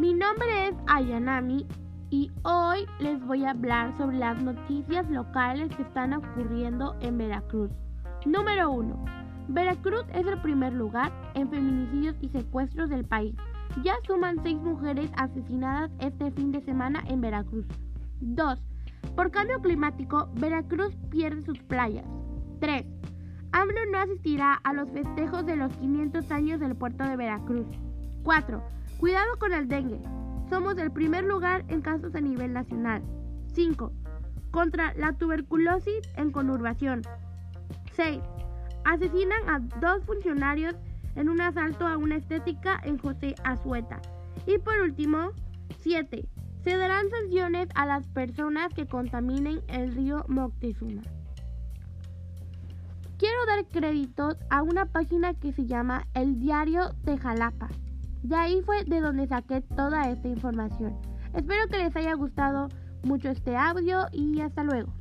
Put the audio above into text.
Mi nombre es Ayanami y hoy les voy a hablar sobre las noticias locales que están ocurriendo en Veracruz. Número 1. Veracruz es el primer lugar en feminicidios y secuestros del país. Ya suman seis mujeres asesinadas este fin de semana en Veracruz. 2. Por cambio climático, Veracruz pierde sus playas. 3. AMLO no asistirá a los festejos de los 500 años del puerto de Veracruz. 4. Cuidado con el dengue. Somos el primer lugar en casos a nivel nacional. 5. Contra la tuberculosis en conurbación. 6. Asesinan a dos funcionarios en un asalto a una estética en José Azueta. Y por último, 7. Se darán sanciones a las personas que contaminen el río Moctezuma. Quiero dar créditos a una página que se llama El Diario de Jalapa. De ahí fue de donde saqué toda esta información. Espero que les haya gustado mucho este audio y hasta luego.